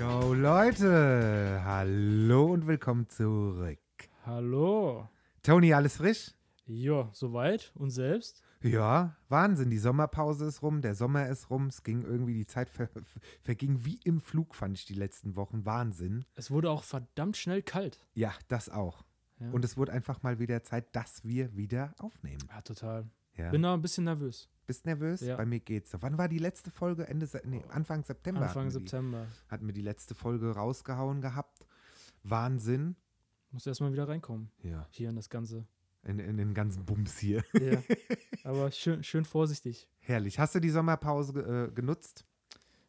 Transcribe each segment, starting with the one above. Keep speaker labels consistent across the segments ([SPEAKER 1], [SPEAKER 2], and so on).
[SPEAKER 1] Yo Leute, hallo und willkommen zurück.
[SPEAKER 2] Hallo.
[SPEAKER 1] Tony, alles frisch?
[SPEAKER 2] Ja, soweit. Und selbst?
[SPEAKER 1] Ja, Wahnsinn. Die Sommerpause ist rum, der Sommer ist rum. Es ging irgendwie, die Zeit ver verging wie im Flug, fand ich die letzten Wochen. Wahnsinn.
[SPEAKER 2] Es wurde auch verdammt schnell kalt.
[SPEAKER 1] Ja, das auch.
[SPEAKER 2] Ja.
[SPEAKER 1] Und es wurde einfach mal wieder Zeit, dass wir wieder aufnehmen.
[SPEAKER 2] Ja, total.
[SPEAKER 1] Ja.
[SPEAKER 2] Bin da ein bisschen nervös.
[SPEAKER 1] Bist nervös?
[SPEAKER 2] Ja.
[SPEAKER 1] Bei mir geht's. Wann war die letzte Folge? Ende Se nee, Anfang September.
[SPEAKER 2] Anfang
[SPEAKER 1] hatten
[SPEAKER 2] September.
[SPEAKER 1] Die, hatten wir die letzte Folge rausgehauen gehabt. Wahnsinn.
[SPEAKER 2] Muss erstmal wieder reinkommen.
[SPEAKER 1] Ja.
[SPEAKER 2] Hier in das Ganze.
[SPEAKER 1] In, in den ganzen Bums hier.
[SPEAKER 2] Ja. Aber schön, schön vorsichtig.
[SPEAKER 1] Herrlich. Hast du die Sommerpause äh, genutzt?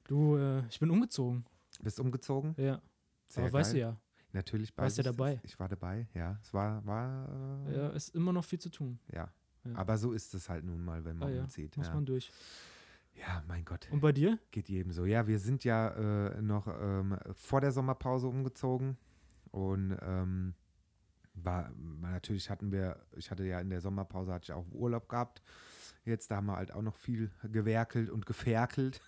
[SPEAKER 2] Du, äh, ich bin umgezogen.
[SPEAKER 1] Bist umgezogen?
[SPEAKER 2] Ja.
[SPEAKER 1] Sehr
[SPEAKER 2] Aber weißt du
[SPEAKER 1] geil.
[SPEAKER 2] ja,
[SPEAKER 1] Natürlich
[SPEAKER 2] Warst
[SPEAKER 1] weiß
[SPEAKER 2] du dabei?
[SPEAKER 1] Ich war dabei, ja. Es war, war äh,
[SPEAKER 2] ja, ist immer noch viel zu tun.
[SPEAKER 1] ja.
[SPEAKER 2] Ja.
[SPEAKER 1] Aber so ist es halt nun mal, wenn
[SPEAKER 2] Ah,
[SPEAKER 1] man
[SPEAKER 2] ja.
[SPEAKER 1] umzieht.
[SPEAKER 2] Muss man durch.
[SPEAKER 1] ja, mein Gott.
[SPEAKER 2] Und bei dir?
[SPEAKER 1] Geht jedem so. Ja, wir sind ja äh, noch ähm, vor der Sommerpause umgezogen und ähm, war, natürlich hatten wir, ich hatte ja in der Sommerpause hatte ich auch Urlaub gehabt. Jetzt da haben wir halt auch noch viel gewerkelt und geferkelt.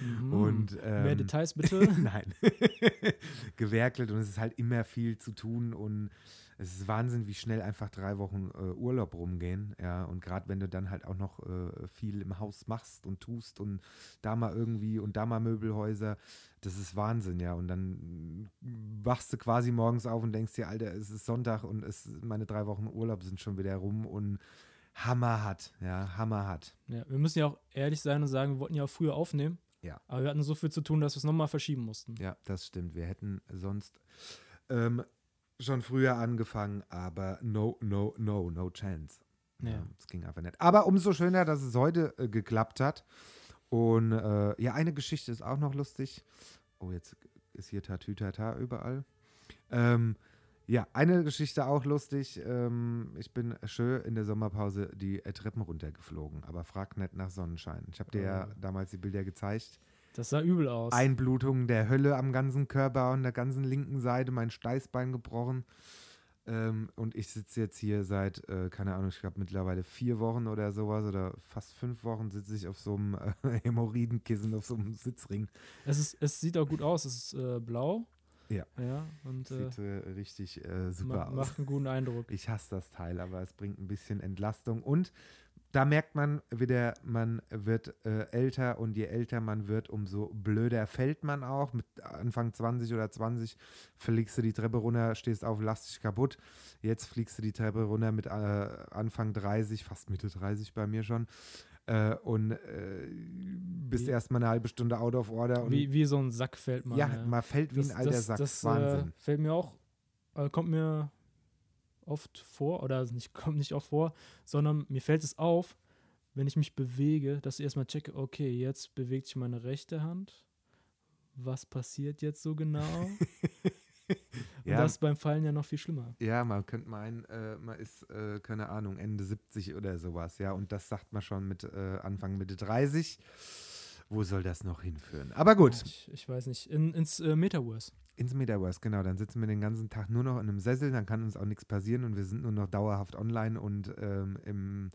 [SPEAKER 2] Mhm.
[SPEAKER 1] Und
[SPEAKER 2] Mehr
[SPEAKER 1] ähm,
[SPEAKER 2] Details bitte.
[SPEAKER 1] Nein. gewerkelt und es ist halt immer viel zu tun und es ist Wahnsinn, wie schnell einfach drei Wochen äh, Urlaub rumgehen. Ja, und gerade wenn du dann halt auch noch äh, viel im Haus machst und tust und da mal irgendwie und da mal Möbelhäuser, das ist Wahnsinn, ja. Und dann wachst du quasi morgens auf und denkst dir, Alter, es ist Sonntag und es, meine drei Wochen Urlaub sind schon wieder rum und Hammer hat, ja, Hammer hat.
[SPEAKER 2] ja, wir müssen ja auch ehrlich sein und sagen, wir wollten ja auch früher aufnehmen.
[SPEAKER 1] Ja.
[SPEAKER 2] Aber wir hatten so viel zu tun, dass wir es nochmal verschieben mussten.
[SPEAKER 1] Ja, das stimmt. Wir hätten sonst ähm, schon früher angefangen, aber no, no, no, no chance.
[SPEAKER 2] Ja.
[SPEAKER 1] Es ging einfach nicht. Aber umso schöner, dass es heute äh, geklappt hat. Und äh, ja, eine Geschichte ist auch noch lustig. Oh, jetzt ist hier Tatütata überall. Ähm, ja, eine Geschichte auch lustig. Ähm, ich bin schön in der Sommerpause die äh, Treppen runtergeflogen, aber frag nicht nach Sonnenschein. Ich habe dir ja
[SPEAKER 2] Oh.
[SPEAKER 1] damals die Bilder gezeigt.
[SPEAKER 2] Das sah übel aus.
[SPEAKER 1] Einblutungen der Hölle am ganzen Körper und der ganzen linken Seite, mein Steißbein gebrochen. Ähm, und ich sitze jetzt hier seit, äh, keine Ahnung, ich glaube mittlerweile vier Wochen oder sowas oder fast fünf Wochen sitze ich auf so einem äh, Hämorrhoidenkissen, auf so einem Sitzring.
[SPEAKER 2] Es, ist, es sieht auch gut aus. Es ist äh, blau.
[SPEAKER 1] Ja.
[SPEAKER 2] Ja, und äh,
[SPEAKER 1] Sieht äh, richtig äh, super
[SPEAKER 2] ma
[SPEAKER 1] aus.
[SPEAKER 2] macht einen guten Eindruck.
[SPEAKER 1] Ich hasse das Teil, aber es bringt ein bisschen Entlastung. Und da merkt man wieder, man wird äh, älter und je älter man wird, umso blöder fällt man auch. Mit Anfang 20 oder 20 fliegst du die Treppe runter, stehst auf, lass dich kaputt. Jetzt fliegst du die Treppe runter mit äh, Anfang 30, fast Mitte 30 bei mir schon. Äh, und äh, bist
[SPEAKER 2] Wie-
[SPEAKER 1] erstmal eine halbe Stunde out of order.
[SPEAKER 2] Wie, wie so ein Sack fällt man.
[SPEAKER 1] ja, man fällt wie ein alter
[SPEAKER 2] das,
[SPEAKER 1] Sack.
[SPEAKER 2] Das
[SPEAKER 1] Wahnsinn.
[SPEAKER 2] Äh, fällt mir auch, äh, kommt mir oft vor, oder nicht, kommt nicht oft vor, sondern mir fällt es auf, wenn ich mich bewege, dass ich erstmal checke, okay, jetzt bewegt sich meine rechte Hand. Was passiert jetzt so genau? Und
[SPEAKER 1] Ja.
[SPEAKER 2] das ist beim Fallen ja noch viel schlimmer.
[SPEAKER 1] Ja, man könnte meinen, äh, man ist, äh, keine Ahnung, Ende 70 oder sowas, ja. Und das sagt man schon mit äh, Anfang Mitte 30. Wo soll das noch hinführen? Aber gut,
[SPEAKER 2] Ich, ich weiß nicht. In, ins äh, Metaverse.
[SPEAKER 1] ins Metaverse, genau. Dann sitzen wir den ganzen Tag nur noch in einem Sessel, dann kann uns auch nichts passieren und wir sind nur noch dauerhaft online und ähm, im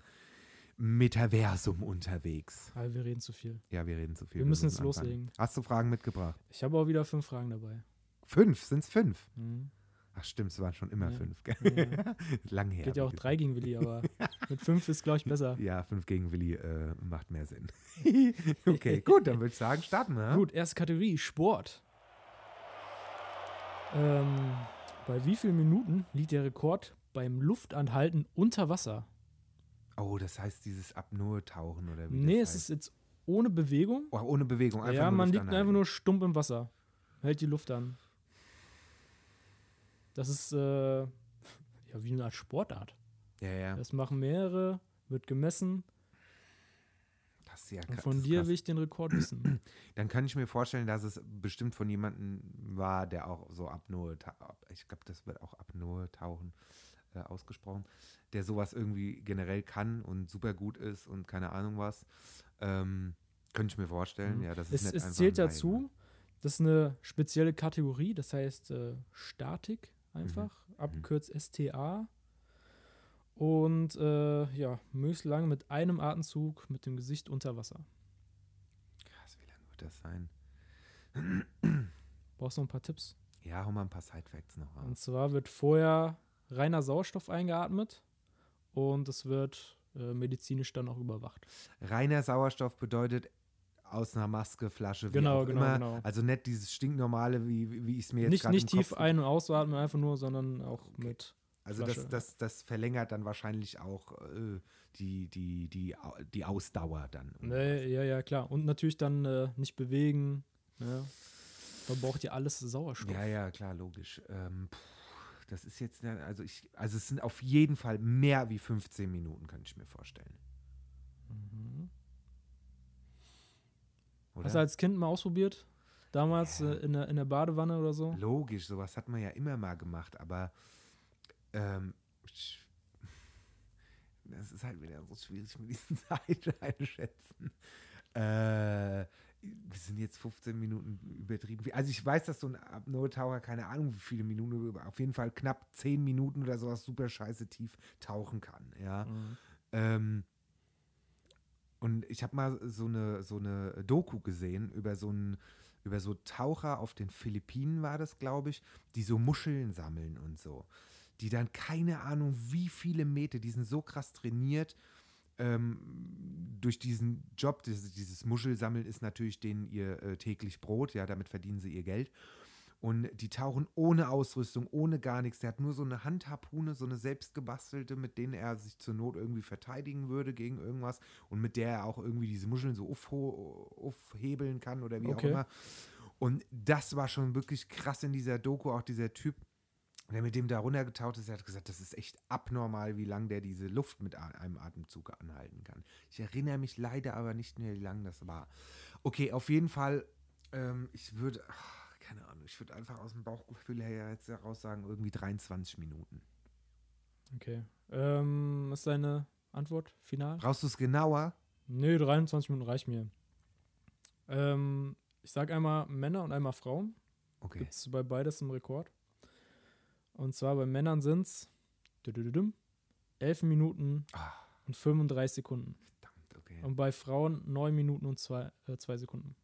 [SPEAKER 1] Metaversum unterwegs.
[SPEAKER 2] Aber wir reden zu viel.
[SPEAKER 1] Ja, wir reden zu viel.
[SPEAKER 2] Wir müssen jetzt
[SPEAKER 1] anfangen.
[SPEAKER 2] loslegen.
[SPEAKER 1] Hast du Fragen mitgebracht?
[SPEAKER 2] Ich habe auch wieder fünf Fragen dabei.
[SPEAKER 1] Fünf, sind es fünf?
[SPEAKER 2] Mhm.
[SPEAKER 1] Ach stimmt, es waren schon immer
[SPEAKER 2] Ja.
[SPEAKER 1] fünf?
[SPEAKER 2] Ja.
[SPEAKER 1] Lang her.
[SPEAKER 2] Geht ja auch drei gegen Willi, aber mit fünf ist, glaube ich, besser.
[SPEAKER 1] Ja, 5 gegen Willi äh, macht mehr Sinn. okay, gut, dann würde ich sagen, starten wir.
[SPEAKER 2] Gut, erste Kategorie, Sport. Ähm, bei wie vielen Minuten liegt der Rekord beim Luftanhalten unter Wasser?
[SPEAKER 1] Oh, das heißt dieses Apnoe-Tauchen oder wie
[SPEAKER 2] Nee, es
[SPEAKER 1] heißt.
[SPEAKER 2] ist jetzt ohne Bewegung.
[SPEAKER 1] Oh, ohne Bewegung, einfach
[SPEAKER 2] ja, man liegt
[SPEAKER 1] anhalten.
[SPEAKER 2] einfach nur stumpf im Wasser. Hält die Luft an. Das ist äh, ja wie eine Art Sportart.
[SPEAKER 1] Ja, ja.
[SPEAKER 2] Das machen mehrere, wird gemessen.
[SPEAKER 1] Das ist ja
[SPEAKER 2] Und
[SPEAKER 1] krass,
[SPEAKER 2] von
[SPEAKER 1] das ist
[SPEAKER 2] dir
[SPEAKER 1] krass.
[SPEAKER 2] will ich den Rekord wissen.
[SPEAKER 1] Dann kann ich mir vorstellen, dass es bestimmt von jemandem war, der auch so Apnoe, ich glaube, das wird auch Apnoe-Tauchen äh, ausgesprochen, der sowas irgendwie generell kann und super gut ist und keine Ahnung was. Ähm, könnte ich mir vorstellen,
[SPEAKER 2] Mhm.
[SPEAKER 1] ja, das ist
[SPEAKER 2] es
[SPEAKER 1] nicht
[SPEAKER 2] es zählt dazu, das ist eine spezielle Kategorie, das heißt äh, Statik einfach,
[SPEAKER 1] Mhm.
[SPEAKER 2] abgekürzt STA. Und äh, ja, möglichst lang mit einem Atemzug mit dem Gesicht unter Wasser.
[SPEAKER 1] Krass, wie lange wird das sein?
[SPEAKER 2] Brauchst du noch ein paar Tipps?
[SPEAKER 1] Ja, hau mal ein paar Sidefacts noch
[SPEAKER 2] Und
[SPEAKER 1] raus.
[SPEAKER 2] zwar wird vorher reiner Sauerstoff eingeatmet und es wird äh, medizinisch dann auch überwacht.
[SPEAKER 1] Reiner Sauerstoff bedeutet aus einer Maske, Flasche, wie
[SPEAKER 2] Genau,
[SPEAKER 1] auch
[SPEAKER 2] genau,
[SPEAKER 1] immer.
[SPEAKER 2] genau.
[SPEAKER 1] Also nicht dieses stinknormale, wie, wie- ich es mir jetzt
[SPEAKER 2] Nicht, nicht tief
[SPEAKER 1] Kopf
[SPEAKER 2] ein- und ausatmen, einfach nur, sondern auch mit.
[SPEAKER 1] Also das,
[SPEAKER 2] Flasche.
[SPEAKER 1] das, das verlängert dann wahrscheinlich auch äh, die, die, die, die Ausdauer dann.
[SPEAKER 2] Ne, ja, ja, klar. Und natürlich dann äh, nicht bewegen. Ne? Man braucht ja alles Sauerstoff.
[SPEAKER 1] Ja, ja, klar, logisch. Ähm, puh, das ist jetzt, ne, also ich, also es sind auf jeden Fall mehr wie 15 Minuten, könnte ich mir vorstellen.
[SPEAKER 2] Mhm.
[SPEAKER 1] Oder?
[SPEAKER 2] Hast du als Kind mal ausprobiert? Damals äh, in, der, in der Badewanne oder so?
[SPEAKER 1] Logisch, sowas hat man ja immer mal gemacht, aber ähm, das ist halt wieder so schwierig mit diesen Zeit einschätzen. Äh, wir sind jetzt 15 Minuten übertrieben. Also ich weiß, dass so ein Apnoe-Taucher, keine Ahnung wie viele Minuten, auf jeden Fall knapp 10 Minuten oder sowas super scheiße tief tauchen kann, ja.
[SPEAKER 2] Mhm.
[SPEAKER 1] Ähm, und ich habe mal so eine, so eine Doku gesehen über so einen, über so Taucher auf den Philippinen war das, glaube ich, die so Muscheln sammeln und so. Die dann keine Ahnung, wie viele Meter, die sind so krass trainiert. Ähm, durch diesen Job, dieses, dieses Muschelsammeln ist natürlich denen ihr äh, täglich Brot, ja, damit verdienen sie ihr Geld. Und die tauchen ohne Ausrüstung, ohne gar nichts. Der hat nur so eine Handharpune, so eine selbstgebastelte, mit denen er sich zur Not irgendwie verteidigen würde gegen irgendwas und mit der er auch irgendwie diese Muscheln so aufhebeln kann oder wie
[SPEAKER 2] Okay.
[SPEAKER 1] auch immer. Und das war schon wirklich krass in dieser Doku, auch dieser Typ, der mit dem da runtergetaucht ist, der hat gesagt, das ist echt abnormal, wie lang der diese Luft mit einem Atemzug anhalten kann. Ich erinnere mich leider aber nicht mehr, wie lang das war. Okay, auf jeden Fall, ähm, ich würde, ach, keine Ahnung, ich würde einfach aus dem Bauchgefühl her jetzt heraus sagen, irgendwie 23 Minuten.
[SPEAKER 2] Okay. Ähm, was ist deine Antwort? Final?
[SPEAKER 1] Brauchst du es genauer?
[SPEAKER 2] Nö, 23 Minuten reicht mir. Ähm, ich sag einmal Männer und einmal Frauen.
[SPEAKER 1] Okay.
[SPEAKER 2] Gibt es bei beides einen Rekord. Und zwar bei Männern sind es 11 Minuten
[SPEAKER 1] Ah,
[SPEAKER 2] und 35 Sekunden.
[SPEAKER 1] verdammt, okay.
[SPEAKER 2] Und bei Frauen 9 Minuten und 2 äh, zwei Sekunden.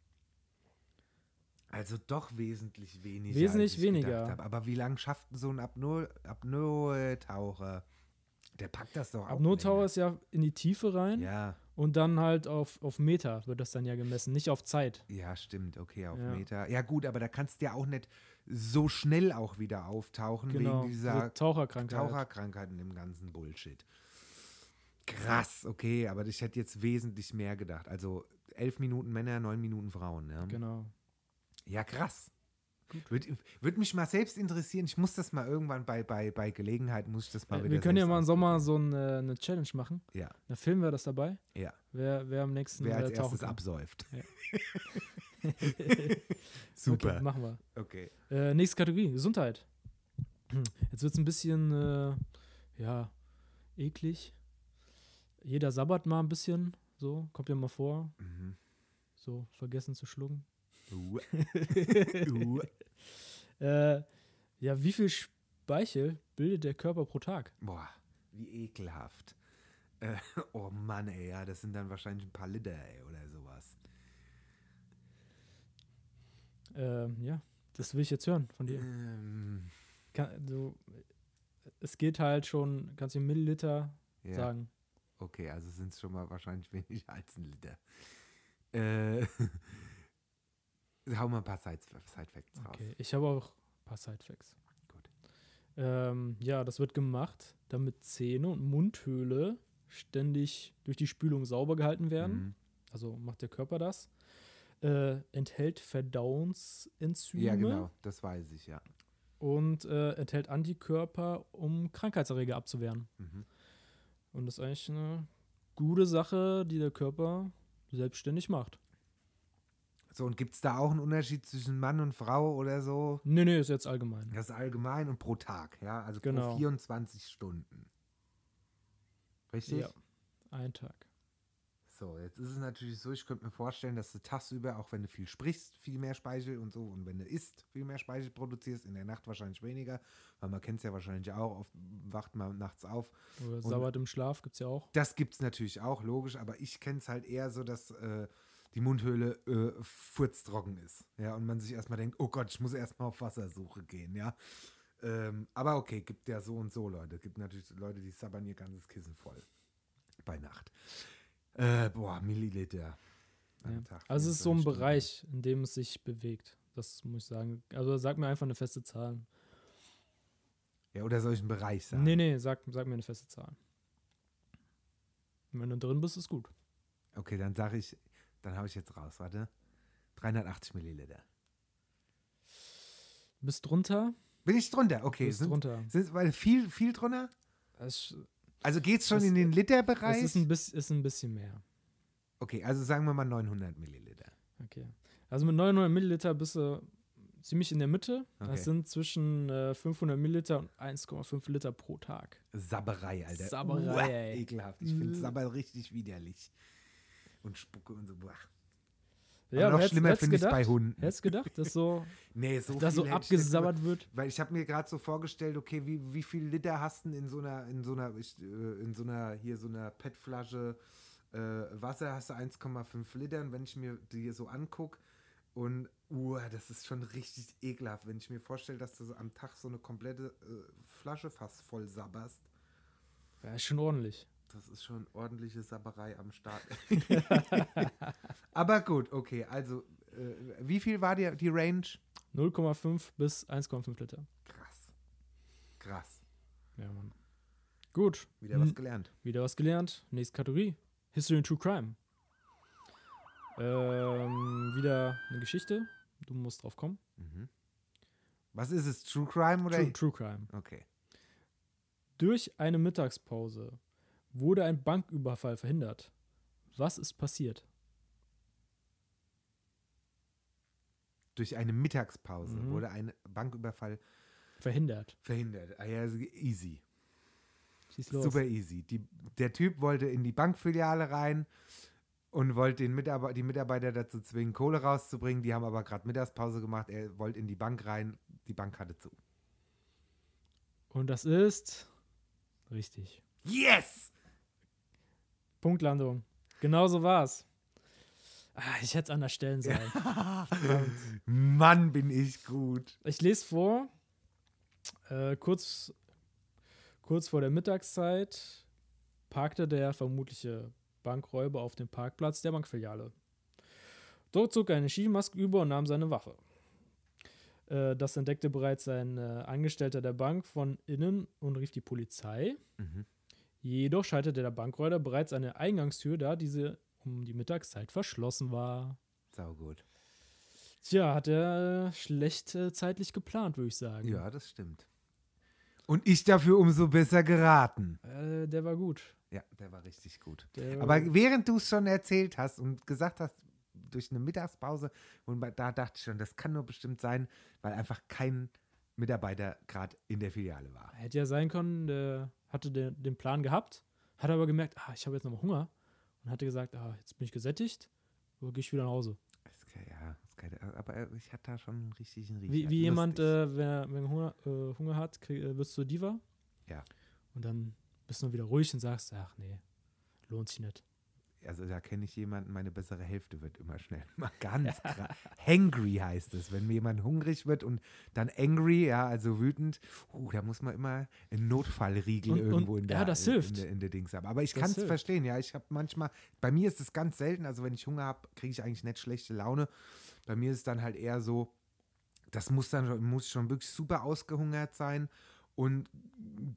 [SPEAKER 1] Also doch wesentlich weniger.
[SPEAKER 2] Wesentlich
[SPEAKER 1] als ich
[SPEAKER 2] weniger.
[SPEAKER 1] gedacht hab. Aber wie lange schafft denn so ein Apnoe- Apnoe-Taucher? Der packt das doch auch.
[SPEAKER 2] Abnotower
[SPEAKER 1] länger.
[SPEAKER 2] ist ja in die Tiefe rein
[SPEAKER 1] Ja,
[SPEAKER 2] und dann halt auf, auf Meter wird das dann ja gemessen, nicht auf Zeit.
[SPEAKER 1] ja, stimmt. Okay, auf
[SPEAKER 2] Ja.
[SPEAKER 1] Meter. Ja, gut, aber da kannst du ja auch nicht so schnell auch wieder auftauchen
[SPEAKER 2] Genau.
[SPEAKER 1] wegen
[SPEAKER 2] diese
[SPEAKER 1] dieser
[SPEAKER 2] Taucherkrankheit.
[SPEAKER 1] Taucherkrankheit und dem ganzen Bullshit. Krass, okay, aber ich hätte jetzt wesentlich mehr gedacht. Also elf Minuten Männer, neun Minuten Frauen. Ja,
[SPEAKER 2] Genau.
[SPEAKER 1] Ja krass. Würde würd mich mal selbst interessieren. Ich muss das mal irgendwann bei, bei, bei Gelegenheit, muss ich das mal
[SPEAKER 2] Äh,
[SPEAKER 1] wieder
[SPEAKER 2] wir können ja mal im Sommer so eine, eine Challenge machen.
[SPEAKER 1] Ja,
[SPEAKER 2] Da filmen wir das dabei.
[SPEAKER 1] ja.
[SPEAKER 2] Wer, wer am nächsten
[SPEAKER 1] Wer als
[SPEAKER 2] äh, tauchen
[SPEAKER 1] erstes
[SPEAKER 2] kann.
[SPEAKER 1] absäuft.
[SPEAKER 2] Ja.
[SPEAKER 1] Super.
[SPEAKER 2] Okay, machen wir.
[SPEAKER 1] Okay.
[SPEAKER 2] Äh, nächste Kategorie, Gesundheit. Jetzt wird es ein bisschen, äh, ja, eklig. Jeder sabbert mal ein bisschen, so, kommt ja mal vor.
[SPEAKER 1] Mhm.
[SPEAKER 2] So, vergessen zu schlucken. Äh, ja, wie viel Speichel bildet der Körper pro Tag?
[SPEAKER 1] Boah, wie ekelhaft. Äh, oh Mann, ey, ja, das sind dann wahrscheinlich ein paar Liter, ey, oder sowas.
[SPEAKER 2] Ähm, ja, das will ich jetzt hören von dir.
[SPEAKER 1] Ähm,
[SPEAKER 2] Kann, du, es geht halt schon, kannst du Milliliter
[SPEAKER 1] ja.
[SPEAKER 2] sagen.
[SPEAKER 1] Okay, also sind es schon mal wahrscheinlich weniger als ein Liter. Äh, hau mal ein paar Side Side-Facts raus.
[SPEAKER 2] Okay, ich habe auch ein paar Sidefacts.
[SPEAKER 1] Gut.
[SPEAKER 2] Ähm, ja, das wird gemacht, damit Zähne und Mundhöhle ständig durch die Spülung sauber gehalten werden.
[SPEAKER 1] Mhm.
[SPEAKER 2] Also macht der Körper das. Äh, enthält Verdauungsenzyme
[SPEAKER 1] Ja, genau, das weiß ich, ja.
[SPEAKER 2] und äh, enthält Antikörper, um Krankheitserreger abzuwehren.
[SPEAKER 1] Mhm.
[SPEAKER 2] Und das ist eigentlich eine gute Sache, die der Körper selbstständig macht.
[SPEAKER 1] So, und gibt es da auch einen Unterschied zwischen Mann und Frau oder so?
[SPEAKER 2] Nee, nee, ist jetzt allgemein.
[SPEAKER 1] Das ist allgemein und pro Tag, ja? Also
[SPEAKER 2] Genau.
[SPEAKER 1] pro 24 Stunden. Richtig?
[SPEAKER 2] Ja, ein Tag.
[SPEAKER 1] So, jetzt ist es natürlich so, ich könnte mir vorstellen, dass du tagsüber, auch wenn du viel sprichst, viel mehr Speichel und so, und wenn du isst, viel mehr Speichel produzierst, in der Nacht wahrscheinlich weniger, weil man kennt es ja wahrscheinlich auch, oft wacht man nachts auf.
[SPEAKER 2] Oder sabbert im Schlaf gibt's ja auch.
[SPEAKER 1] Das gibt es natürlich auch, logisch, aber ich kenne es halt eher so, dass äh, die Mundhöhle äh, furztrocken ist. Ja, und man sich erstmal denkt, oh Gott, ich muss erstmal auf Wassersuche gehen, ja. Ähm, aber okay, gibt ja so und so Leute. Gibt natürlich Leute, die sabbern ihr ganzes Kissen voll. Bei Nacht. Äh, boah, Milliliter.
[SPEAKER 2] Ja.
[SPEAKER 1] Tag,
[SPEAKER 2] Also es ist so ein
[SPEAKER 1] 24 Stunden.
[SPEAKER 2] Bereich, in dem es sich bewegt. Das muss ich sagen. Also sag mir einfach eine feste Zahl.
[SPEAKER 1] Ja, oder soll ich einen Bereich sagen?
[SPEAKER 2] Nee, nee, sag, sag mir eine feste Zahl. Und wenn du drin bist, ist gut.
[SPEAKER 1] Okay, dann sage ich, dann habe ich jetzt raus, warte. 380 Milliliter.
[SPEAKER 2] Bist drunter?
[SPEAKER 1] Bin ich drunter? Okay.
[SPEAKER 2] bist
[SPEAKER 1] Sind,
[SPEAKER 2] drunter.
[SPEAKER 1] sind, weil viel, viel drunter?
[SPEAKER 2] Es,
[SPEAKER 1] Also geht es schon
[SPEAKER 2] Es-
[SPEAKER 1] in den
[SPEAKER 2] es
[SPEAKER 1] Literbereich?
[SPEAKER 2] ist, ein bisschen, ist ein bisschen mehr.
[SPEAKER 1] Okay, also sagen wir mal 900 Milliliter.
[SPEAKER 2] Okay. Also mit 900 Milliliter bist du ziemlich in der Mitte.
[SPEAKER 1] Okay.
[SPEAKER 2] Das sind zwischen äh, 500 Milliliter und 1,5 Liter pro Tag.
[SPEAKER 1] Sabberei, Alter.
[SPEAKER 2] Sabberei,
[SPEAKER 1] Uah. Ekelhaft. Ich finde. Sabber richtig widerlich. Und Spucke und so. Boah.
[SPEAKER 2] Ja,
[SPEAKER 1] Aber noch
[SPEAKER 2] hättest-
[SPEAKER 1] schlimmer finde ich es bei Hunden.
[SPEAKER 2] Hättest gedacht, dass so,
[SPEAKER 1] Nee, so
[SPEAKER 2] dass so abgesabbert wird?
[SPEAKER 1] Weil ich habe mir gerade so vorgestellt, okay, wie, wie viel Liter hast du denn in so einer, in so einer, äh, in so einer, hier so einer PET-Flasche äh, Wasser hast du 1,5 Liter und wenn ich mir die so angucke und, uh, das ist schon richtig ekelhaft, wenn ich mir vorstelle, dass du so am Tag so eine komplette äh, Flasche fast voll sabberst.
[SPEAKER 2] Ja, ist schon ordentlich.
[SPEAKER 1] Das ist schon ordentliche Sabberei am Start. Aber gut, okay, also, äh, wie viel war die, die Range?
[SPEAKER 2] 0,5 bis 1,5 Liter.
[SPEAKER 1] Krass. Krass.
[SPEAKER 2] Ja, Mann. Gut.
[SPEAKER 1] Wieder was
[SPEAKER 2] Hm,
[SPEAKER 1] gelernt.
[SPEAKER 2] Wieder was gelernt. Nächste Kategorie. History and True Crime. Ähm, wieder eine Geschichte. Du musst drauf kommen.
[SPEAKER 1] Mhm. Was ist es? True Crime oder?
[SPEAKER 2] True, True Crime.
[SPEAKER 1] Okay.
[SPEAKER 2] Durch eine Mittagspause wurde ein Banküberfall verhindert. Was ist passiert?
[SPEAKER 1] Durch eine Mittagspause
[SPEAKER 2] Mhm.
[SPEAKER 1] wurde ein Banküberfall
[SPEAKER 2] Verhindert.
[SPEAKER 1] verhindert. Ah ja, easy.
[SPEAKER 2] Schieß los.
[SPEAKER 1] Super easy. Die, der Typ wollte in die Bankfiliale rein und wollte den Mitarbeiter, die Mitarbeiter dazu zwingen, Kohle rauszubringen. Die haben aber gerade Mittagspause gemacht. Er wollte in die Bank rein. Die Bank hatte zu.
[SPEAKER 2] Und das ist richtig.
[SPEAKER 1] Yes!
[SPEAKER 2] Punktlandung. Genau so war's. Ah, ich hätte es anders stellen sollen.
[SPEAKER 1] Mann, bin ich gut.
[SPEAKER 2] Ich lese vor, äh, kurz, kurz vor der Mittagszeit parkte der vermutliche Bankräuber auf dem Parkplatz der Bankfiliale. Dort zog er eine Skimaske über und nahm seine Waffe. Äh, das entdeckte bereits ein äh, Angestellter der Bank von innen und rief die Polizei.
[SPEAKER 1] Mhm.
[SPEAKER 2] Jedoch schaltete der Bankräuber bereits eine Eingangstür, da diese um die Mittagszeit verschlossen war.
[SPEAKER 1] Sau gut.
[SPEAKER 2] Tja, hat er äh, schlecht äh, zeitlich geplant, würde ich sagen.
[SPEAKER 1] Ja, das stimmt. Und ich dafür umso besser geraten.
[SPEAKER 2] Äh, der war gut.
[SPEAKER 1] Ja, der war richtig gut.
[SPEAKER 2] Der,
[SPEAKER 1] Aber während du es schon erzählt hast und gesagt hast, durch eine Mittagspause, und da dachte ich schon, das kann nur bestimmt sein, weil einfach kein Mitarbeiter gerade in der Filiale war.
[SPEAKER 2] hätte ja sein können, der hatte den, den Plan gehabt, hat aber gemerkt, ah, ich habe jetzt nochmal Hunger und hatte gesagt, ah, jetzt bin ich gesättigt, so gehe ich wieder nach Hause.
[SPEAKER 1] Das kann, ja, kann, aber ich hatte da schon einen richtigen Riecher.
[SPEAKER 2] Wie, wie jemand, äh, wer, wenn Hunger, äh, Hunger hat, krieg, äh, wirst du Diva.
[SPEAKER 1] Ja.
[SPEAKER 2] Und dann bist du wieder ruhig und sagst, ach nee, lohnt sich nicht.
[SPEAKER 1] Also da kenne ich jemanden, meine bessere Hälfte wird immer schnell mal ganz krass. Hangry heißt es, wenn jemand hungrig wird und dann angry, ja, also wütend, uh, da muss man immer einen Notfallriegel
[SPEAKER 2] Und- und-
[SPEAKER 1] irgendwo in der,
[SPEAKER 2] ja, das
[SPEAKER 1] in,
[SPEAKER 2] hilft.
[SPEAKER 1] in, der, in der Dings haben. Aber ich kann es verstehen, ja, ich habe manchmal, bei mir ist es ganz selten, also wenn ich Hunger habe, kriege ich eigentlich nicht schlechte Laune. Bei mir ist es dann halt eher so, das muss dann muss schon wirklich super ausgehungert sein und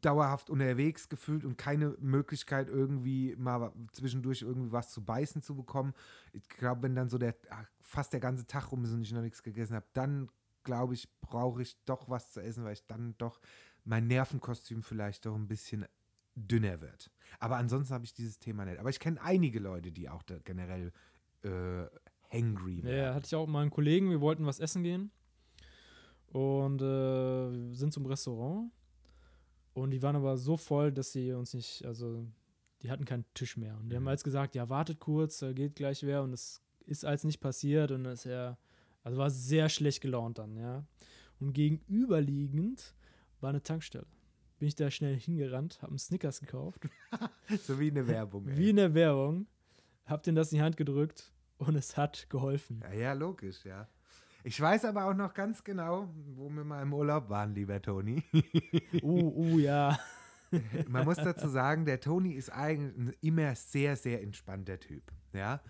[SPEAKER 1] dauerhaft unterwegs gefühlt und keine Möglichkeit irgendwie mal zwischendurch irgendwie was zu beißen zu bekommen. Ich glaube, wenn dann so der fast der ganze Tag rum ist und ich noch nichts gegessen habe, dann glaube ich, brauche ich doch was zu essen, weil ich dann doch mein Nervenkostüm vielleicht doch ein bisschen dünner wird. Aber ansonsten habe ich dieses Thema nicht. Aber ich kenne einige Leute, die auch da generell äh, hangry
[SPEAKER 2] Ja,
[SPEAKER 1] werden.
[SPEAKER 2] ja, hatte ich auch mal einen Kollegen, wir wollten was essen gehen. Und äh, wir sind zum Restaurant. Und die waren aber so voll, dass sie uns nicht, also die hatten keinen Tisch mehr. Und die haben
[SPEAKER 1] Mhm.
[SPEAKER 2] als gesagt, ja, wartet kurz, da geht gleich wer. Und es ist als nicht passiert. Und das er, also war sehr schlecht gelaunt dann, ja. Und gegenüberliegend war eine Tankstelle. Bin ich da schnell hingerannt, habe einen Snickers gekauft,
[SPEAKER 1] So wie eine Werbung. ey.
[SPEAKER 2] wie in der Werbung, hab den das in die Hand gedrückt und es hat geholfen.
[SPEAKER 1] Ja, ja, logisch, ja. Ich weiß aber auch noch ganz genau, wo wir mal im Urlaub waren, lieber Toni.
[SPEAKER 2] Uh, uh, ja.
[SPEAKER 1] Man muss dazu sagen, der Toni ist eigentlich ein immer sehr, sehr entspannter Typ. Ja.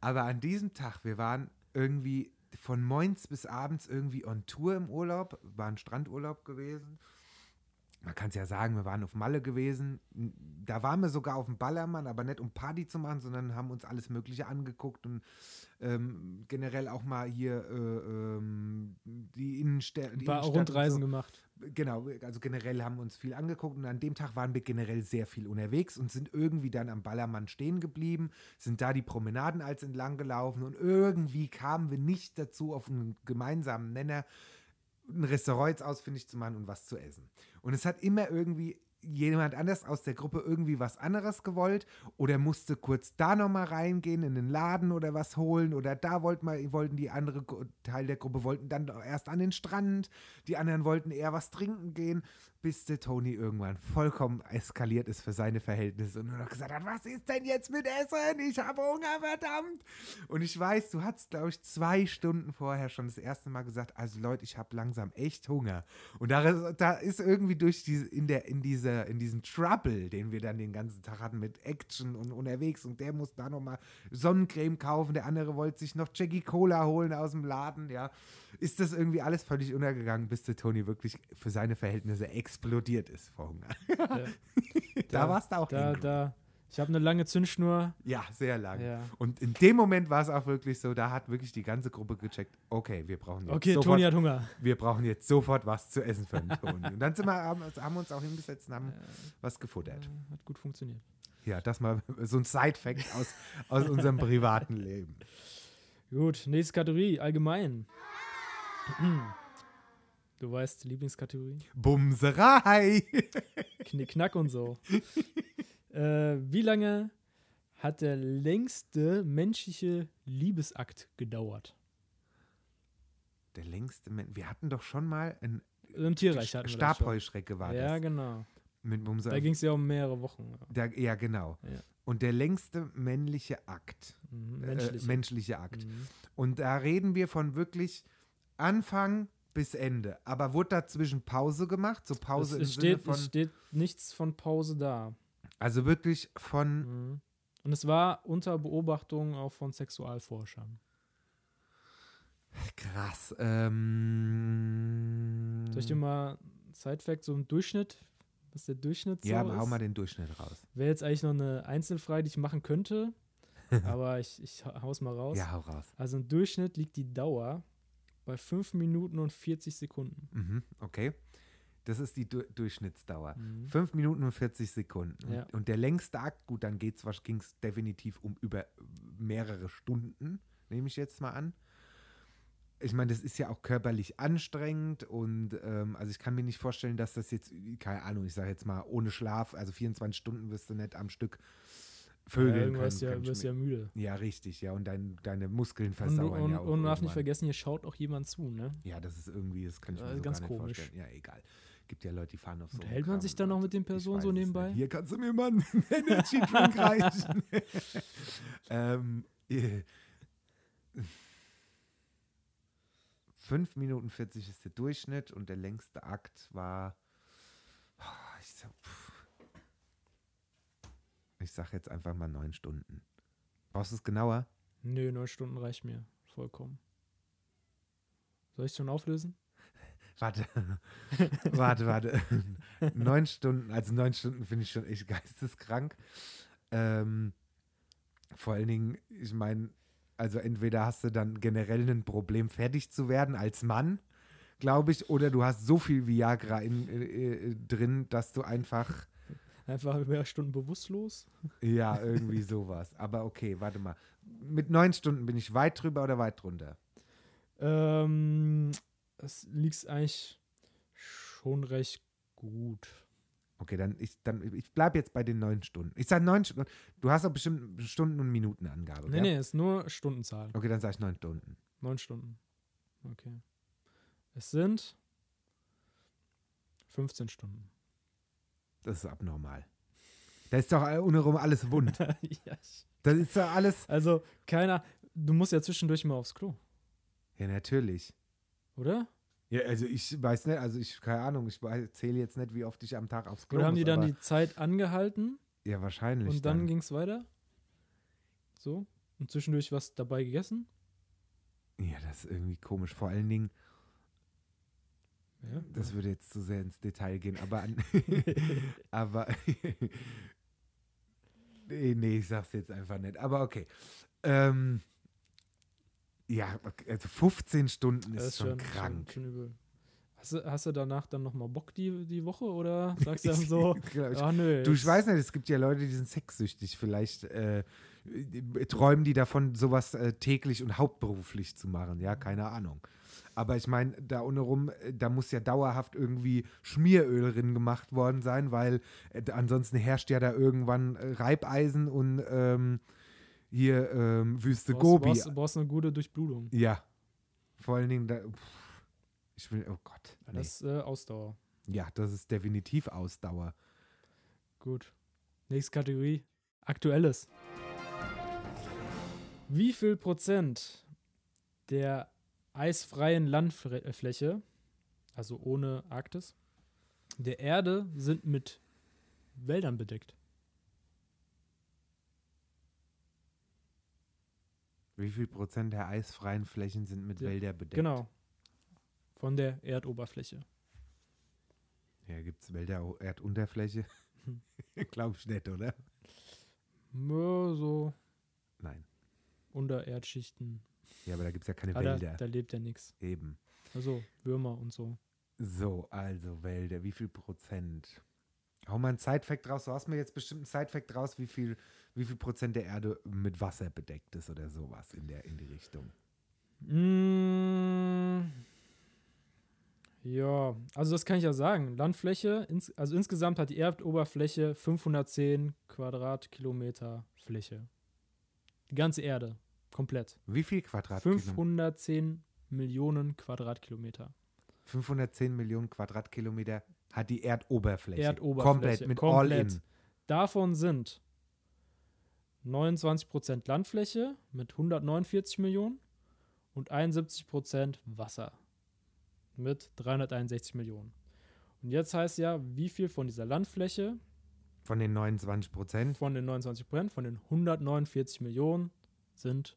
[SPEAKER 1] Aber an diesem Tag, wir waren irgendwie von morgens bis abends irgendwie on Tour im Urlaub, war ein Strandurlaub gewesen. Man kann es ja sagen, wir waren auf Malle gewesen. Da waren wir sogar auf dem Ballermann, aber nicht um Party zu machen, sondern haben uns alles Mögliche angeguckt und ähm, generell auch mal hier äh, ähm, die Innenstädte.
[SPEAKER 2] Ein paar Rundreisen gemacht.
[SPEAKER 1] Genau, also generell haben wir uns viel angeguckt und an dem Tag waren wir generell sehr viel unterwegs und sind irgendwie dann am Ballermann stehen geblieben, sind da die Promenaden als entlang gelaufen und irgendwie kamen wir nicht dazu, auf einen gemeinsamen Nenner ein Restaurant jetzt ausfindig zu machen und was zu essen. Und es hat immer irgendwie jemand anders aus der Gruppe irgendwie was anderes gewollt oder musste kurz da nochmal reingehen in den Laden oder was holen oder da wollten, mal, wollten die andere Teil der Gruppe wollten dann erst an den Strand, die anderen wollten eher was trinken gehen, bis der Toni irgendwann vollkommen eskaliert ist für seine Verhältnisse und nur noch gesagt hat, was ist denn jetzt mit Essen? Ich habe Hunger, verdammt! Und ich weiß, du hattest, glaube ich, zwei Stunden vorher schon das erste Mal gesagt, also Leute, ich habe langsam echt Hunger. Und da, da ist irgendwie durch diese, in der, in dieser, in diesem Trouble, den wir dann den ganzen Tag hatten mit Action und unterwegs und der muss da nochmal Sonnencreme kaufen, der andere wollte sich noch Jackie Cola holen aus dem Laden, ja. Ist das irgendwie alles völlig untergegangen, bis der Toni wirklich für seine Verhältnisse explodiert ist vor Hunger.
[SPEAKER 2] Ja.
[SPEAKER 1] Da, warst du auch
[SPEAKER 2] Da, da. Ich habe eine lange Zündschnur.
[SPEAKER 1] Ja, sehr lange.
[SPEAKER 2] Ja.
[SPEAKER 1] Und in dem Moment war es auch wirklich so, da hat wirklich die ganze Gruppe gecheckt, okay, wir brauchen jetzt,
[SPEAKER 2] Okay,
[SPEAKER 1] sofort,
[SPEAKER 2] Toni hat Hunger.
[SPEAKER 1] wir brauchen jetzt sofort was zu essen für den Toni. Und dann sind wir, haben, wir uns auch hingesetzt und haben was gefuttert.
[SPEAKER 2] Hat gut funktioniert.
[SPEAKER 1] Ja, das mal so ein Side-Fact aus, aus unserem privaten Leben.
[SPEAKER 2] Gut, nächste Kategorie, allgemein. Du weißt, Lieblingskategorie?
[SPEAKER 1] Bumserei!
[SPEAKER 2] Knickknack und so. äh, wie lange hat der längste menschliche Liebesakt gedauert?
[SPEAKER 1] Der längste Mensch. Wir hatten doch schon mal ein
[SPEAKER 2] Im Tierreich hatten.
[SPEAKER 1] Stabheuschrecke war
[SPEAKER 2] Ja,
[SPEAKER 1] das.
[SPEAKER 2] genau.
[SPEAKER 1] Mit Bumser
[SPEAKER 2] Da ging es ja um mehrere Wochen.
[SPEAKER 1] da, ja, genau.
[SPEAKER 2] Ja.
[SPEAKER 1] Und der längste männliche Akt.
[SPEAKER 2] Mhm,
[SPEAKER 1] Äh,
[SPEAKER 2] menschlich.
[SPEAKER 1] menschliche Akt.
[SPEAKER 2] Mhm.
[SPEAKER 1] Und da reden wir von wirklich Anfang bis Ende. Aber wurde dazwischen Pause gemacht? So Pause
[SPEAKER 2] es,
[SPEAKER 1] im
[SPEAKER 2] es,
[SPEAKER 1] Sinne
[SPEAKER 2] steht,
[SPEAKER 1] von.
[SPEAKER 2] es steht nichts von Pause da.
[SPEAKER 1] Also wirklich von.
[SPEAKER 2] Mhm. Und es war unter Beobachtung auch von Sexualforschern.
[SPEAKER 1] Krass. Ähm,
[SPEAKER 2] Soll ich dir mal Side-Fact, so ein Durchschnitt, was der Durchschnitt so
[SPEAKER 1] ja, aber
[SPEAKER 2] ist?
[SPEAKER 1] hau mal den Durchschnitt raus.
[SPEAKER 2] Wäre jetzt eigentlich noch eine Einzelfrage, die ich machen könnte, aber ich, ich hau's mal raus.
[SPEAKER 1] Ja, hau raus.
[SPEAKER 2] Also im Durchschnitt liegt die Dauer bei 5 Minuten und 40 Sekunden.
[SPEAKER 1] Mhm, okay. Das ist die du Durchschnittsdauer.
[SPEAKER 2] Mhm.
[SPEAKER 1] 5 Minuten und 40 Sekunden.
[SPEAKER 2] Ja.
[SPEAKER 1] Und, und der längste Akt, gut, dann ging es definitiv um über mehrere Stunden, nehme ich jetzt mal an. Ich meine, das ist ja auch körperlich anstrengend und ähm, also ich kann mir nicht vorstellen, dass das jetzt, keine Ahnung, ich sage jetzt mal ohne Schlaf, also 24 Stunden wirst du nicht am Stück
[SPEAKER 2] Ja, irgendwann
[SPEAKER 1] können.
[SPEAKER 2] ist ja,
[SPEAKER 1] ich
[SPEAKER 2] wirst
[SPEAKER 1] mir-
[SPEAKER 2] ja müde.
[SPEAKER 1] ja, richtig, ja, und dein, deine Muskeln
[SPEAKER 2] Und,
[SPEAKER 1] versauern
[SPEAKER 2] und,
[SPEAKER 1] ja auch.
[SPEAKER 2] und darf nicht
[SPEAKER 1] irgendwann.
[SPEAKER 2] vergessen, hier schaut auch jemand zu, ne?
[SPEAKER 1] Ja, das ist irgendwie, das kann ich mir
[SPEAKER 2] Äh,
[SPEAKER 1] so
[SPEAKER 2] ganz
[SPEAKER 1] gar nicht
[SPEAKER 2] komisch.
[SPEAKER 1] vorstellen. Ja, egal. Gibt ja Leute, die fahren auf so.
[SPEAKER 2] Und hält man sich dann noch mit den Personen so nebenbei?
[SPEAKER 1] Hier kannst du mir mal einen Energy Drink reichen. ähm, äh, 5 Minuten 40 ist der Durchschnitt und der längste Akt war. Oh, ich, sag, pff. Ich sag jetzt einfach mal 9 Stunden. Brauchst du es genauer?
[SPEAKER 2] Nö, neun Stunden reicht mir. Vollkommen. Soll ich schon auflösen?
[SPEAKER 1] Warte, warte, warte. neun Stunden, also neun Stunden finde ich schon echt geisteskrank. Ähm, vor allen Dingen, ich meine, also entweder hast du dann generell ein Problem, fertig zu werden als Mann, glaube ich, oder du hast so viel Viagra in, äh, äh, drin, dass du einfach,
[SPEAKER 2] Einfach mehrere Stunden bewusstlos?
[SPEAKER 1] ja, irgendwie sowas. Aber okay, warte mal. mit neun Stunden bin ich weit drüber oder weit drunter?
[SPEAKER 2] Ähm, es liegt eigentlich schon recht gut.
[SPEAKER 1] Okay, dann ich, dann, ich bleibe jetzt bei den neun Stunden. Ich sage neun Stunden. Du hast doch bestimmt Stunden- und Minutenangabe.
[SPEAKER 2] Nee,
[SPEAKER 1] gell?
[SPEAKER 2] nee, ist nur Stundenzahl.
[SPEAKER 1] Okay, dann sage ich neun Stunden.
[SPEAKER 2] Neun Stunden. Okay. Es sind 15 Stunden.
[SPEAKER 1] Das ist abnormal. Da ist doch untenrum alles wund.
[SPEAKER 2] ja,
[SPEAKER 1] Das ist doch alles.
[SPEAKER 2] also, keiner. Du musst ja zwischendurch mal aufs Klo,
[SPEAKER 1] Ja, natürlich.
[SPEAKER 2] oder?
[SPEAKER 1] Ja, also ich weiß nicht, also ich, keine Ahnung, ich zähle jetzt nicht, wie oft ich am Tag aufs Klo
[SPEAKER 2] Oder haben die
[SPEAKER 1] muss,
[SPEAKER 2] dann
[SPEAKER 1] aber-
[SPEAKER 2] die Zeit angehalten
[SPEAKER 1] Ja, wahrscheinlich.
[SPEAKER 2] und dann, ging es weiter? So? Und zwischendurch was dabei gegessen?
[SPEAKER 1] Ja, das ist irgendwie komisch. Vor allen Dingen,
[SPEAKER 2] Ja.
[SPEAKER 1] das würde jetzt zu sehr ins Detail gehen, aber an, aber nee, nee, ich sag's jetzt einfach nicht. Aber okay. Ähm, ja, also 15 Stunden ist,
[SPEAKER 2] Das
[SPEAKER 1] schon, krank.
[SPEAKER 2] Schon, schon übel. Hast du, hast du danach dann nochmal Bock die, die Woche oder sagst du dann so,
[SPEAKER 1] ich.
[SPEAKER 2] ach nö.
[SPEAKER 1] Du, ich weiß nicht, es gibt ja Leute, die sind sexsüchtig. Vielleicht äh, träumen die davon, sowas äh, täglich und hauptberuflich zu machen. Ja, keine Ahnung. Aber ich meine, da untenrum, äh, da muss ja dauerhaft irgendwie Schmieröl drin gemacht worden sein, weil äh, ansonsten herrscht ja da irgendwann äh, Reibeisen und ähm, hier ähm, Wüste
[SPEAKER 2] Du brauchst,
[SPEAKER 1] Gobi.
[SPEAKER 2] brauchst, brauchst eine gute Durchblutung.
[SPEAKER 1] Ja. Vor allen Dingen, da, pff, ich will, oh Gott. Nee.
[SPEAKER 2] Das ist äh, Ausdauer.
[SPEAKER 1] ja, das ist definitiv Ausdauer.
[SPEAKER 2] Gut. Nächste Kategorie. Aktuelles. Wie viel Prozent der eisfreien Landfläche, also ohne Arktis, der Erde sind mit Wäldern bedeckt?
[SPEAKER 1] Wie viel Prozent der eisfreien Flächen sind mit
[SPEAKER 2] Ja,
[SPEAKER 1] Wälder bedeckt?
[SPEAKER 2] Genau. Von der Erdoberfläche.
[SPEAKER 1] Ja, gibt es Wälder, Erdunterfläche?
[SPEAKER 2] Hm.
[SPEAKER 1] Glaube ich nicht, oder?
[SPEAKER 2] Nur so
[SPEAKER 1] Nein.
[SPEAKER 2] Untererdschichten.
[SPEAKER 1] Ja, aber da gibt es ja keine
[SPEAKER 2] da,
[SPEAKER 1] Wälder.
[SPEAKER 2] da lebt ja nichts.
[SPEAKER 1] Eben.
[SPEAKER 2] Also Würmer und so.
[SPEAKER 1] So, also Wälder. Wie viel Prozent? Hau mal einen Sidefact raus. Du hast mir jetzt bestimmt einen Sidefact raus, wie viel, wie viel Prozent der Erde mit Wasser bedeckt ist oder sowas in, der, in die Richtung.
[SPEAKER 2] Mm, ja, also das kann ich ja sagen. Landfläche, ins, also insgesamt hat die Erdoberfläche 510 Quadratkilometer Fläche. Die ganze Erde, komplett.
[SPEAKER 1] Wie viel Quadratkilometer?
[SPEAKER 2] 510 Millionen Quadratkilometer.
[SPEAKER 1] 510 Millionen Quadratkilometer hat die Erdoberfläche.
[SPEAKER 2] Erdoberfläche.
[SPEAKER 1] Komplett, mit
[SPEAKER 2] komplett.
[SPEAKER 1] All-In.
[SPEAKER 2] Davon sind 29% Landfläche mit 149 Millionen und 71% Wasser mit 361 Millionen. Und jetzt heißt ja, wie viel von dieser Landfläche,
[SPEAKER 1] Von den 29 Prozent.
[SPEAKER 2] von den 29%, von den 149 Millionen sind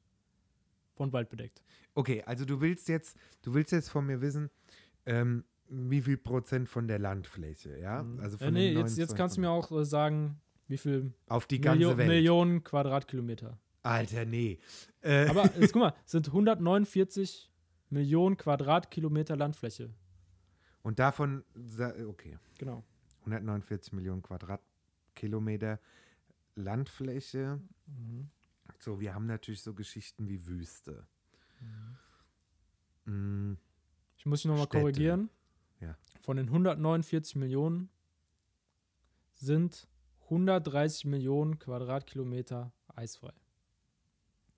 [SPEAKER 2] von Wald bedeckt.
[SPEAKER 1] Okay, also du willst jetzt, du willst jetzt von mir wissen, ähm, wie viel Prozent von der Landfläche, ja?
[SPEAKER 2] Mhm.
[SPEAKER 1] Also
[SPEAKER 2] äh,
[SPEAKER 1] von
[SPEAKER 2] nee,
[SPEAKER 1] den
[SPEAKER 2] jetzt, jetzt kannst du mir auch äh, sagen, wie viel
[SPEAKER 1] auf die ganze
[SPEAKER 2] Millio
[SPEAKER 1] Welt.
[SPEAKER 2] Millionen Quadratkilometer.
[SPEAKER 1] Alter, nee. Äh,
[SPEAKER 2] Aber jetzt guck mal, es sind 149 Millionen Quadratkilometer Landfläche.
[SPEAKER 1] und davon, okay,
[SPEAKER 2] Genau.
[SPEAKER 1] 149 Millionen Quadratkilometer Landfläche.
[SPEAKER 2] Mhm.
[SPEAKER 1] So, wir haben natürlich so Geschichten wie Wüste. Mm,
[SPEAKER 2] Ich muss dich nochmal korrigieren.
[SPEAKER 1] Ja.
[SPEAKER 2] Von den 149 Millionen sind 130 Millionen Quadratkilometer eisfrei.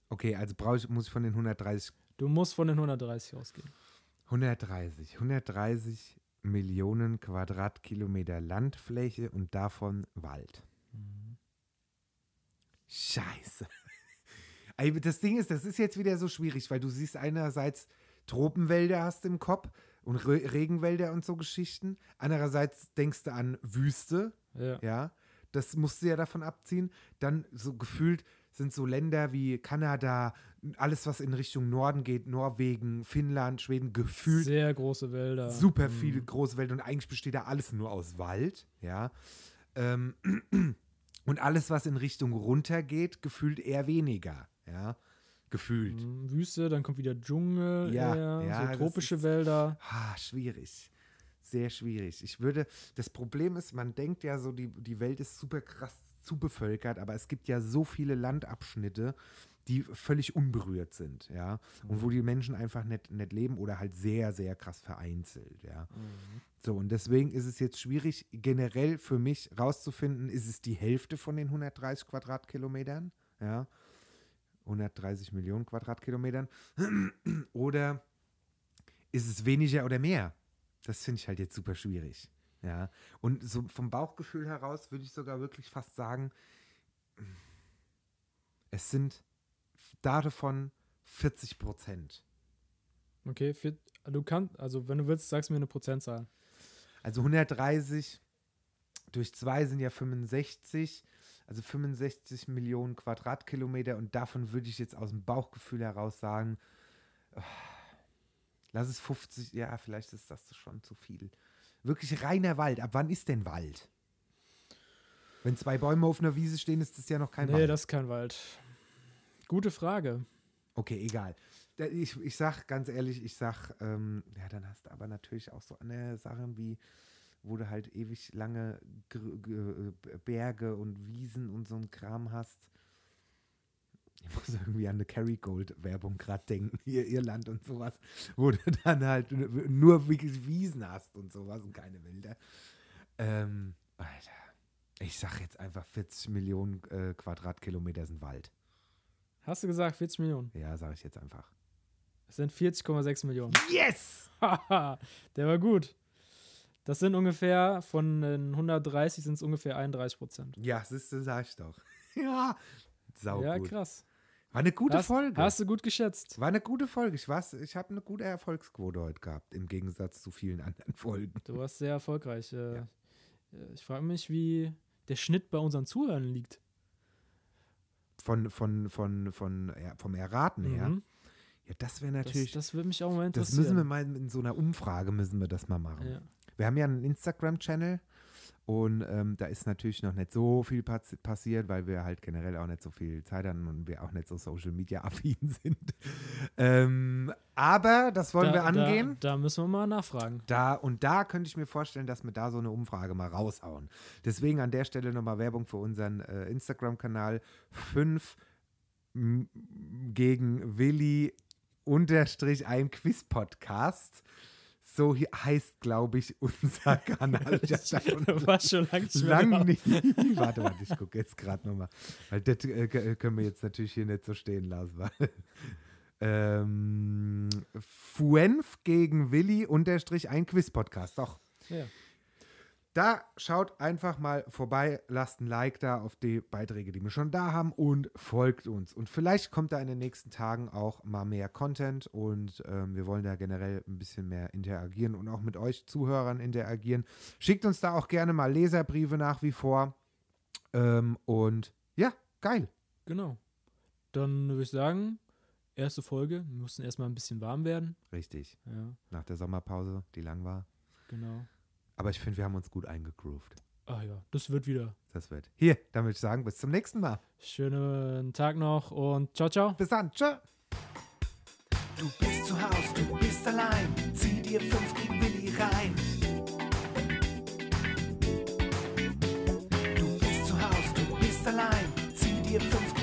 [SPEAKER 1] Okay, also brauche ich, muss ich von den 130,
[SPEAKER 2] Du musst von den 130 ausgehen.
[SPEAKER 1] 130, 130 Millionen Quadratkilometer Landfläche und davon Wald. Scheiße. Ey, Das Ding ist, das ist jetzt wieder so schwierig, weil du siehst einerseits Tropenwälder hast im Kopf und Re Regenwälder und so Geschichten. Andererseits denkst du an Wüste,
[SPEAKER 2] Ja.
[SPEAKER 1] ja. Das musst du ja davon abziehen. Dann so gefühlt sind so Länder wie Kanada, alles was in Richtung Norden geht, Norwegen, Finnland, Schweden, gefühlt
[SPEAKER 2] Sehr große Wälder.
[SPEAKER 1] super
[SPEAKER 2] Mhm.
[SPEAKER 1] viel große Welt und eigentlich besteht da alles nur aus Wald, ja. Ähm, und alles, was in Richtung runter geht, gefühlt eher weniger, ja. Gefühlt.
[SPEAKER 2] Mhm, Wüste, dann kommt wieder Dschungel,
[SPEAKER 1] Ja,
[SPEAKER 2] eher,
[SPEAKER 1] ja,
[SPEAKER 2] so tropische
[SPEAKER 1] ist-
[SPEAKER 2] Wälder.
[SPEAKER 1] Ah, schwierig. Sehr schwierig. Ich würde, das Problem ist, man denkt ja so, die, die Welt ist super krass zu bevölkert, aber es gibt ja so viele Landabschnitte, die völlig unberührt sind, ja, und wo die Menschen einfach nicht, nicht leben oder halt sehr, sehr krass vereinzelt, ja. So, und deswegen ist es jetzt schwierig, generell für mich rauszufinden, ist es die Hälfte von den 130 Quadratkilometern, ja, 130 Millionen Quadratkilometern, oder ist es weniger oder mehr? Das finde ich halt jetzt super schwierig, ja. Und so vom Bauchgefühl heraus würde ich sogar wirklich fast sagen, es sind davon 40 Prozent.
[SPEAKER 2] Okay, vier, du kannst, also wenn du willst, sagst du mir eine Prozentzahl.
[SPEAKER 1] Also 130 durch 2 sind ja 65, also 65 Millionen Quadratkilometer und davon würde ich jetzt aus dem Bauchgefühl heraus sagen, ah, lass es 50, ja, vielleicht ist das schon zu viel. Wirklich reiner Wald. Ab wann ist denn Wald? Wenn zwei Bäume auf einer Wiese stehen, ist das ja noch kein
[SPEAKER 2] nee,
[SPEAKER 1] Wald.
[SPEAKER 2] das ist kein Wald. Gute Frage.
[SPEAKER 1] Okay, egal. Ich, ich sag ganz ehrlich, ich sag, ähm, ja, dann hast du aber natürlich auch so eine Sachen wie, wo du halt ewig lange G- Berge und Wiesen und so ein Kram hast. Ich muss irgendwie an eine Kerrygold-Werbung gerade denken, hier Irland und sowas, wo du dann halt nur wirklich Wiesen hast und sowas und keine Wälder. Ähm, Alter, ich sag jetzt einfach 40 Millionen äh, Quadratkilometer sind Wald.
[SPEAKER 2] Hast du gesagt 40 Millionen?
[SPEAKER 1] Ja, sage ich jetzt einfach.
[SPEAKER 2] Es sind 40,6 Millionen.
[SPEAKER 1] Yes!
[SPEAKER 2] Der war gut. Das sind ungefähr, von den 130 sind es ungefähr 31 Prozent.
[SPEAKER 1] Ja, siehst du, sag ich doch. Ja, sau
[SPEAKER 2] Ja,
[SPEAKER 1] gut.
[SPEAKER 2] krass.
[SPEAKER 1] War eine gute
[SPEAKER 2] hast,
[SPEAKER 1] Folge.
[SPEAKER 2] Hast du gut geschätzt.
[SPEAKER 1] War eine gute Folge. Ich, ich habe eine gute Erfolgsquote heute gehabt, im Gegensatz zu vielen anderen Folgen.
[SPEAKER 2] Du warst sehr erfolgreich. Äh,
[SPEAKER 1] Ja.
[SPEAKER 2] äh, Ich frage mich, wie der Schnitt bei unseren Zuhörern liegt.
[SPEAKER 1] Von, von, von, von, ja, vom Erraten her.
[SPEAKER 2] Mhm.
[SPEAKER 1] Ja, das wäre
[SPEAKER 2] Das,
[SPEAKER 1] natürlich.
[SPEAKER 2] das würde mich auch mal
[SPEAKER 1] Das,
[SPEAKER 2] interessieren.
[SPEAKER 1] müssen wir mal in so einer Umfrage müssen wir das mal machen.
[SPEAKER 2] Ja.
[SPEAKER 1] Wir haben ja einen Instagram-Channel und ähm, da ist natürlich noch nicht so viel pass passiert, weil wir halt generell auch nicht so viel Zeit haben und wir auch nicht so Social-Media-affin sind. ähm, aber das wollen
[SPEAKER 2] da,
[SPEAKER 1] wir angehen.
[SPEAKER 2] Da, da müssen wir mal nachfragen.
[SPEAKER 1] Da und da könnte ich mir vorstellen, dass wir da so eine Umfrage mal raushauen. Deswegen an der Stelle nochmal Werbung für unseren äh, Instagram-Kanal 5 gegen Willi unterstrich ein Quiz-Podcast. So heißt, glaube ich, unser Kanal. Davon
[SPEAKER 2] War schon lange nicht mehr
[SPEAKER 1] Lang nicht. warte, warte, ich gucke jetzt gerade nochmal. Weil das äh, k- können wir jetzt natürlich hier nicht so stehen lassen. Weil, ähm, Fuenf gegen Willi unterstrich ein Quiz-Podcast. Doch.
[SPEAKER 2] Ja.
[SPEAKER 1] Da schaut einfach mal vorbei, lasst ein Like da auf die Beiträge, die wir schon da haben und folgt uns. Und vielleicht kommt da in den nächsten Tagen auch mal mehr Content und ähm, wir wollen da generell ein bisschen mehr interagieren und auch mit euch Zuhörern interagieren. Schickt uns da auch gerne mal Leserbriefe nach wie vor. Ähm, und ja, geil.
[SPEAKER 2] Genau. Dann würde ich sagen, erste Folge. Wir mussten erstmal ein bisschen warm werden.
[SPEAKER 1] Richtig.
[SPEAKER 2] Ja,
[SPEAKER 1] Nach der Sommerpause, die lang war.
[SPEAKER 2] genau.
[SPEAKER 1] Aber ich finde, wir haben uns gut eingegroovt.
[SPEAKER 2] Ach ja, das wird wieder.
[SPEAKER 1] Das wird. Hier, dann würde ich sagen, bis zum nächsten Mal.
[SPEAKER 2] Schönen Tag noch und ciao, ciao.
[SPEAKER 1] Bis dann. Tschö.
[SPEAKER 3] Du bist zu Haus, du bist allein. Zieh dir fünf gegen Willi rein. Du bist zu Haus, du bist allein. Zieh dir fünf